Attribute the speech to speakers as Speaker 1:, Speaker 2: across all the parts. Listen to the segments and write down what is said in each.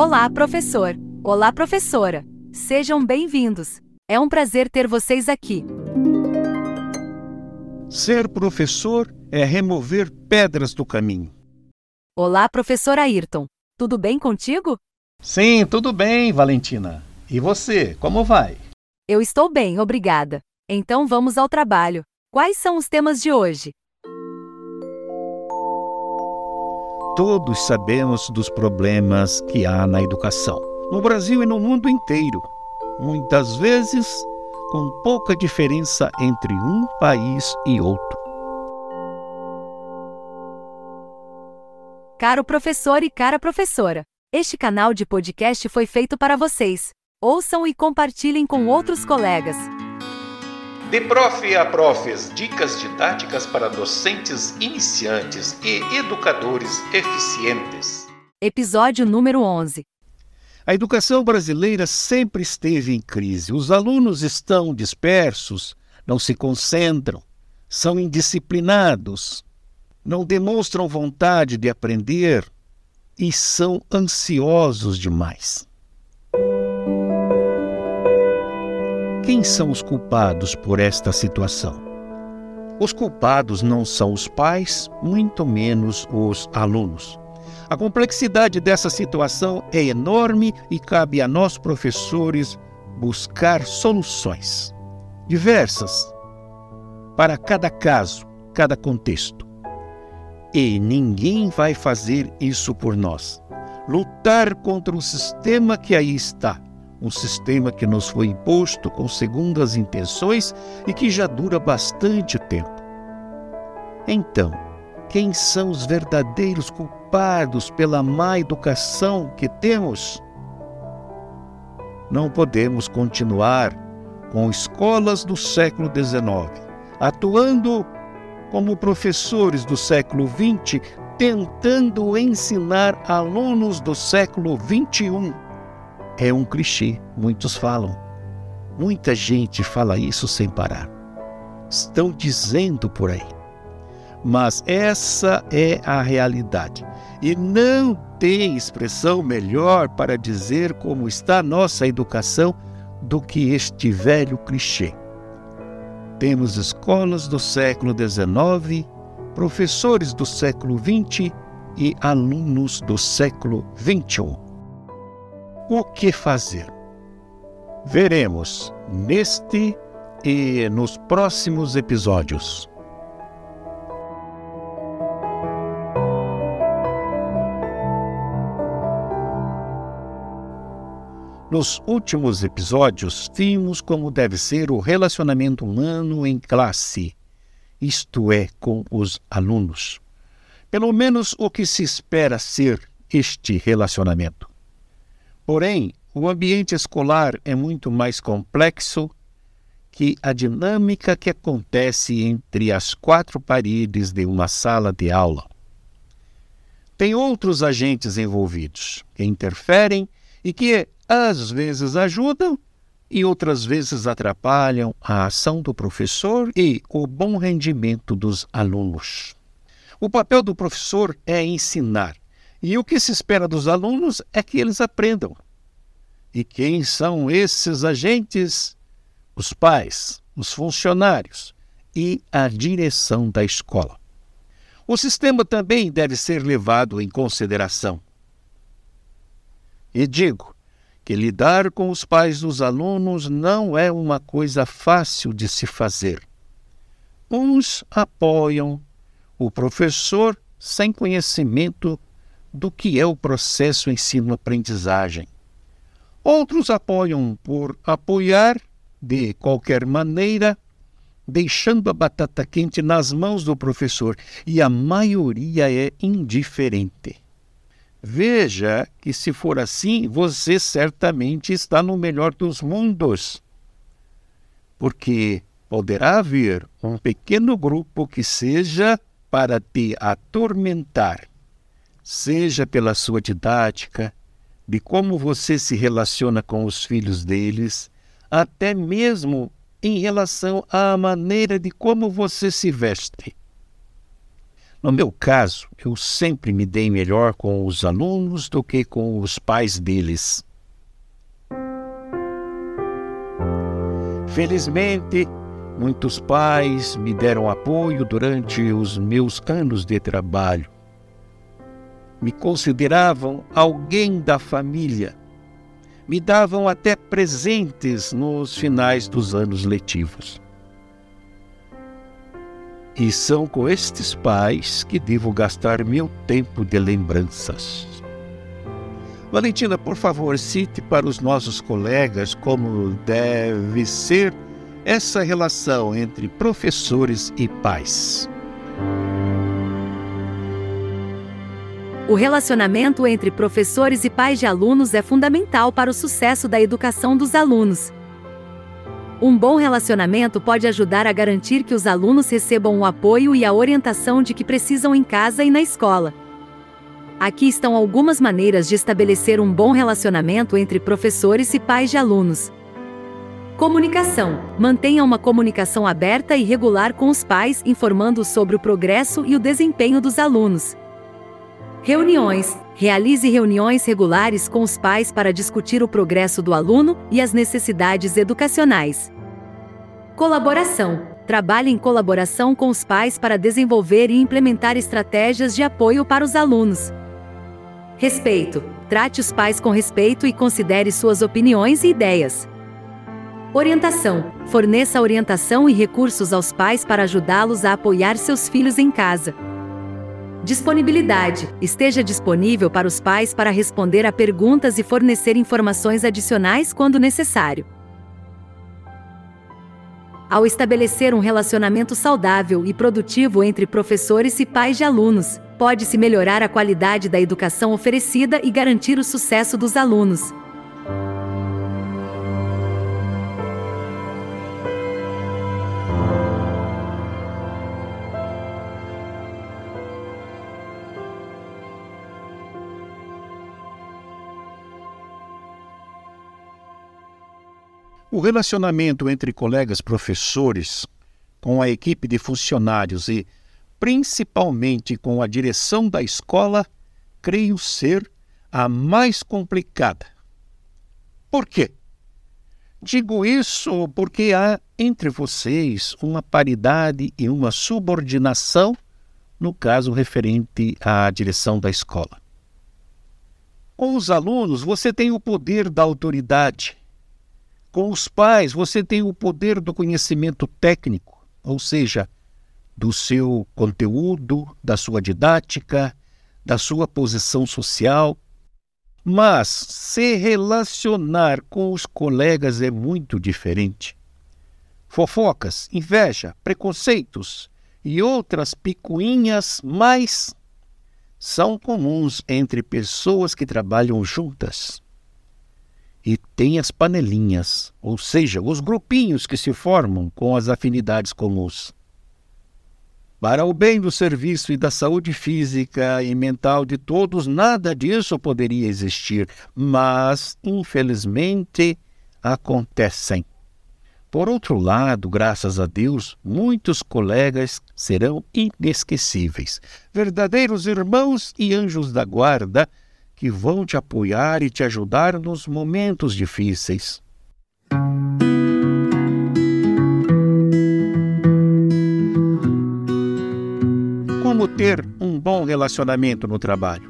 Speaker 1: Olá, professor! Olá, professora! Sejam bem-vindos! É um prazer ter vocês aqui.
Speaker 2: Ser professor é remover pedras do caminho.
Speaker 1: Olá, professor Ayrton! Tudo bem contigo?
Speaker 2: Sim, tudo bem, Valentina. E você, como vai?
Speaker 1: Eu estou bem, obrigada. Então vamos ao trabalho. Quais são os temas de hoje?
Speaker 2: Todos sabemos dos problemas que há na educação, no Brasil e no mundo inteiro. Muitas vezes com pouca diferença entre um país e outro.
Speaker 1: Caro professor e cara professora, este canal de podcast foi feito para vocês. Ouçam e compartilhem com outros colegas.
Speaker 3: De prof a profs, dicas didáticas para docentes iniciantes e educadores eficientes.
Speaker 1: Episódio número 11.
Speaker 2: A educação brasileira sempre esteve em crise. Os alunos estão dispersos, não se concentram, são indisciplinados, não demonstram vontade de aprender e são ansiosos demais. Quem são os culpados por esta situação? Os culpados não são os pais, muito menos os alunos. A complexidade dessa situação é enorme e cabe a nós, professores, buscar soluções diversas para cada caso, cada contexto. E ninguém vai fazer isso por nós. Lutar contra o sistema que aí está, um sistema que nos foi imposto com segundas intenções e que já dura bastante tempo. Então, quem são os verdadeiros culpados pela má educação que temos? Não podemos continuar com escolas do século XIX, atuando como professores do século XX, tentando ensinar alunos do século XXI. É um clichê, muitos falam. Muita gente fala isso sem parar. Estão dizendo por aí mas essa é a realidade. E não tem expressão melhor para dizer como está nossa educação do que este velho clichê. Temos escolas do século XIX, professores do século XX e alunos do século XXI. O que fazer? Veremos neste e nos próximos episódios. Nos últimos episódios, vimos como deve ser o relacionamento humano em classe, isto é, com os alunos. Pelo menos o que se espera ser este relacionamento. Porém, o ambiente escolar é muito mais complexo que a dinâmica que acontece entre as quatro paredes de uma sala de aula. Tem outros agentes envolvidos que interferem e que às vezes ajudam e outras vezes atrapalham a ação do professor e o bom rendimento dos alunos. O papel do professor é ensinar, e o que se espera dos alunos é que eles aprendam. E quem são esses agentes? Os pais, os funcionários e a direção da escola. O sistema também deve ser levado em consideração. E digo, que lidar com os pais dos alunos não é uma coisa fácil de se fazer. Uns apoiam o professor sem conhecimento do que é o processo ensino-aprendizagem. Outros apoiam por apoiar de qualquer maneira, deixando a batata quente nas mãos do professor, e a maioria é indiferente. Veja que, se for assim, você certamente está no melhor dos mundos. Porque poderá haver um pequeno grupo que seja para te atormentar, seja pela sua didática, de como você se relaciona com os filhos deles, até mesmo em relação à maneira de como você se veste. No meu caso, eu sempre me dei melhor com os alunos do que com os pais deles. Felizmente, muitos pais me deram apoio durante os meus anos de trabalho. Me consideravam alguém da família. Me davam até presentes nos finais dos anos letivos. E são com estes pais que devo gastar meu tempo de lembranças. Valentina, por favor, cite para os nossos colegas como deve ser essa relação entre professores e pais.
Speaker 1: O relacionamento entre professores e pais de alunos é fundamental para o sucesso da educação dos alunos. Um bom relacionamento pode ajudar a garantir que os alunos recebam o apoio e a orientação de que precisam em casa e na escola. Aqui estão algumas maneiras de estabelecer um bom relacionamento entre professores e pais de alunos. Comunicação: mantenha uma comunicação aberta e regular com os pais, informando sobre o progresso e o desempenho dos alunos. Reuniões: realize reuniões regulares com os pais para discutir o progresso do aluno e as necessidades educacionais. Colaboração: trabalhe em colaboração com os pais para desenvolver e implementar estratégias de apoio para os alunos. Respeito: trate os pais com respeito e considere suas opiniões e ideias. Orientação: forneça orientação e recursos aos pais para ajudá-los a apoiar seus filhos em casa. Disponibilidade: esteja disponível para os pais para responder a perguntas e fornecer informações adicionais quando necessário. Ao estabelecer um relacionamento saudável e produtivo entre professores e pais de alunos, pode-se melhorar a qualidade da educação oferecida e garantir o sucesso dos alunos.
Speaker 2: O relacionamento entre colegas professores, com a equipe de funcionários e, principalmente, com a direção da escola, creio ser a mais complicada. Por quê? Digo isso porque há entre vocês uma paridade e uma subordinação no caso referente à direção da escola. Com os alunos, você tem o poder da autoridade, com os pais, você tem o poder do conhecimento técnico, ou seja, do seu conteúdo, da sua didática, da sua posição social. Mas se relacionar com os colegas é muito diferente. Fofocas, inveja, preconceitos e outras picuinhas mais são comuns entre pessoas que trabalham juntas. E tem as panelinhas, ou seja, os grupinhos que se formam com as afinidades comuns. Para o bem do serviço e da saúde física e mental de todos, nada disso poderia existir, mas, infelizmente, acontecem. Por outro lado, graças a Deus, muitos colegas serão inesquecíveis, verdadeiros irmãos e anjos da guarda que vão te apoiar e te ajudar nos momentos difíceis. Como ter um bom relacionamento no trabalho?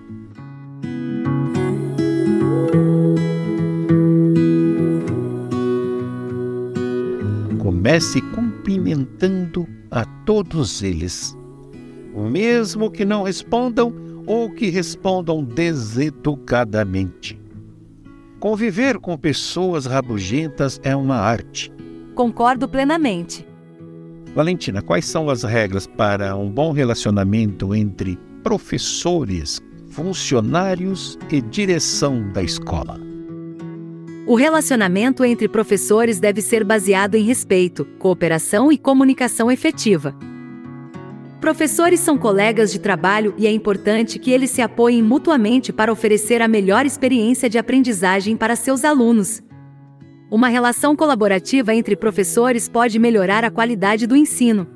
Speaker 2: Comece cumprimentando a todos eles. Mesmo que não respondam, ou que respondam deseducadamente. Conviver com pessoas rabugentas é uma arte.
Speaker 1: Concordo plenamente.
Speaker 2: Valentina, quais são as regras para um bom relacionamento entre professores, funcionários e direção da escola?
Speaker 1: O relacionamento entre professores deve ser baseado em respeito, cooperação e comunicação efetiva. Professores são colegas de trabalho e é importante que eles se apoiem mutuamente para oferecer a melhor experiência de aprendizagem para seus alunos. Uma relação colaborativa entre professores pode melhorar a qualidade do ensino.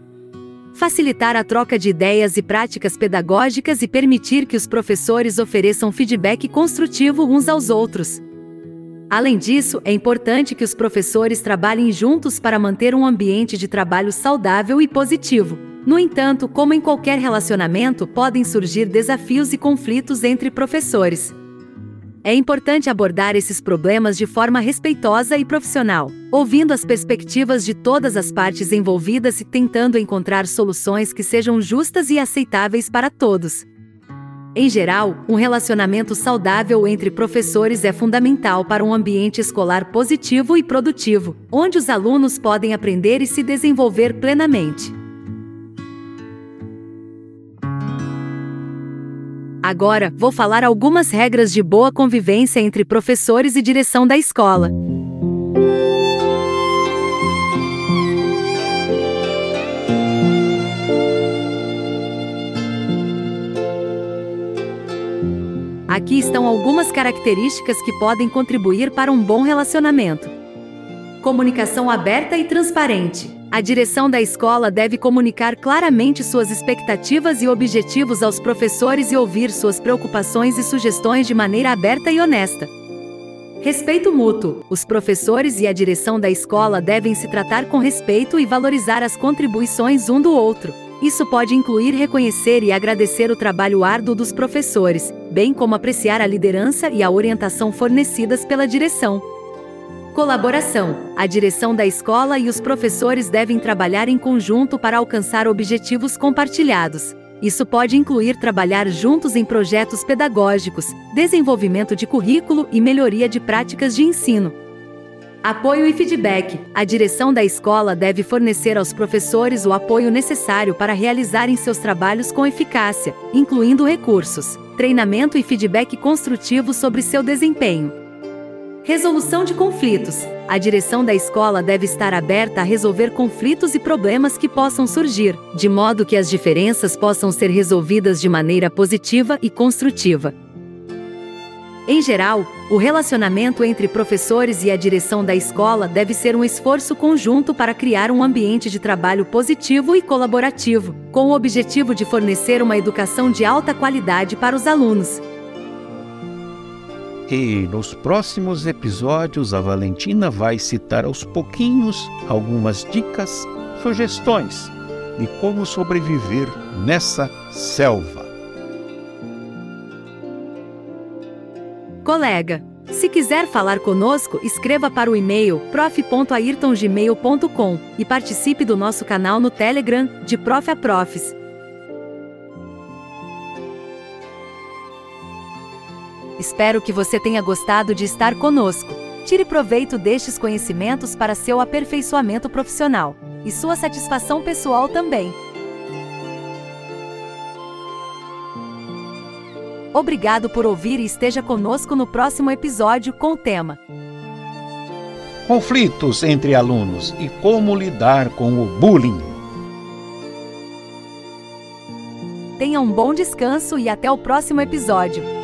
Speaker 1: facilitar a troca de ideias e práticas pedagógicas e permitir que os professores ofereçam feedback construtivo uns aos outros. Além disso, é importante que os professores trabalhem juntos para manter um ambiente de trabalho saudável e positivo. No entanto, como em qualquer relacionamento, podem surgir desafios e conflitos entre professores. É importante abordar esses problemas de forma respeitosa e profissional, ouvindo as perspectivas de todas as partes envolvidas e tentando encontrar soluções que sejam justas e aceitáveis para todos. Em geral, um relacionamento saudável entre professores é fundamental para um ambiente escolar positivo e produtivo, onde os alunos podem aprender e se desenvolver plenamente. Agora, vou falar algumas regras de boa convivência entre professores e direção da escola. Aqui estão algumas características que podem contribuir para um bom relacionamento. Comunicação aberta e transparente. A direção da escola deve comunicar claramente suas expectativas e objetivos aos professores e ouvir suas preocupações e sugestões de maneira aberta e honesta. Respeito mútuo. Os professores e a direção da escola devem se tratar com respeito e valorizar as contribuições um do outro. Isso pode incluir reconhecer e agradecer o trabalho árduo dos professores, bem como apreciar a liderança e a orientação fornecidas pela direção. Colaboração: A direção da escola e os professores devem trabalhar em conjunto para alcançar objetivos compartilhados. Isso pode incluir trabalhar juntos em projetos pedagógicos, desenvolvimento de currículo e melhoria de práticas de ensino. Apoio e feedback: A direção da escola deve fornecer aos professores o apoio necessário para realizarem seus trabalhos com eficácia, incluindo recursos, treinamento e feedback construtivo sobre seu desempenho. Resolução de conflitos. A direção da escola deve estar aberta a resolver conflitos e problemas que possam surgir, de modo que as diferenças possam ser resolvidas de maneira positiva e construtiva. Em geral, o relacionamento entre professores e a direção da escola deve ser um esforço conjunto para criar um ambiente de trabalho positivo e colaborativo, com o objetivo de fornecer uma educação de alta qualidade para os alunos.
Speaker 2: E nos próximos episódios, a Valentina vai citar aos pouquinhos algumas dicas, sugestões de como sobreviver nessa selva.
Speaker 1: Colega, se quiser falar conosco, escreva para o e-mail prof.ayrtongmail.com e participe do nosso canal no Telegram de Prof a Profs. Espero que você tenha gostado de estar conosco. Tire proveito destes conhecimentos para seu aperfeiçoamento profissional e sua satisfação pessoal também. Obrigado por ouvir e esteja conosco no próximo episódio com o tema
Speaker 2: Conflitos entre alunos e como lidar com o bullying.
Speaker 1: Tenha um bom descanso e até o próximo episódio.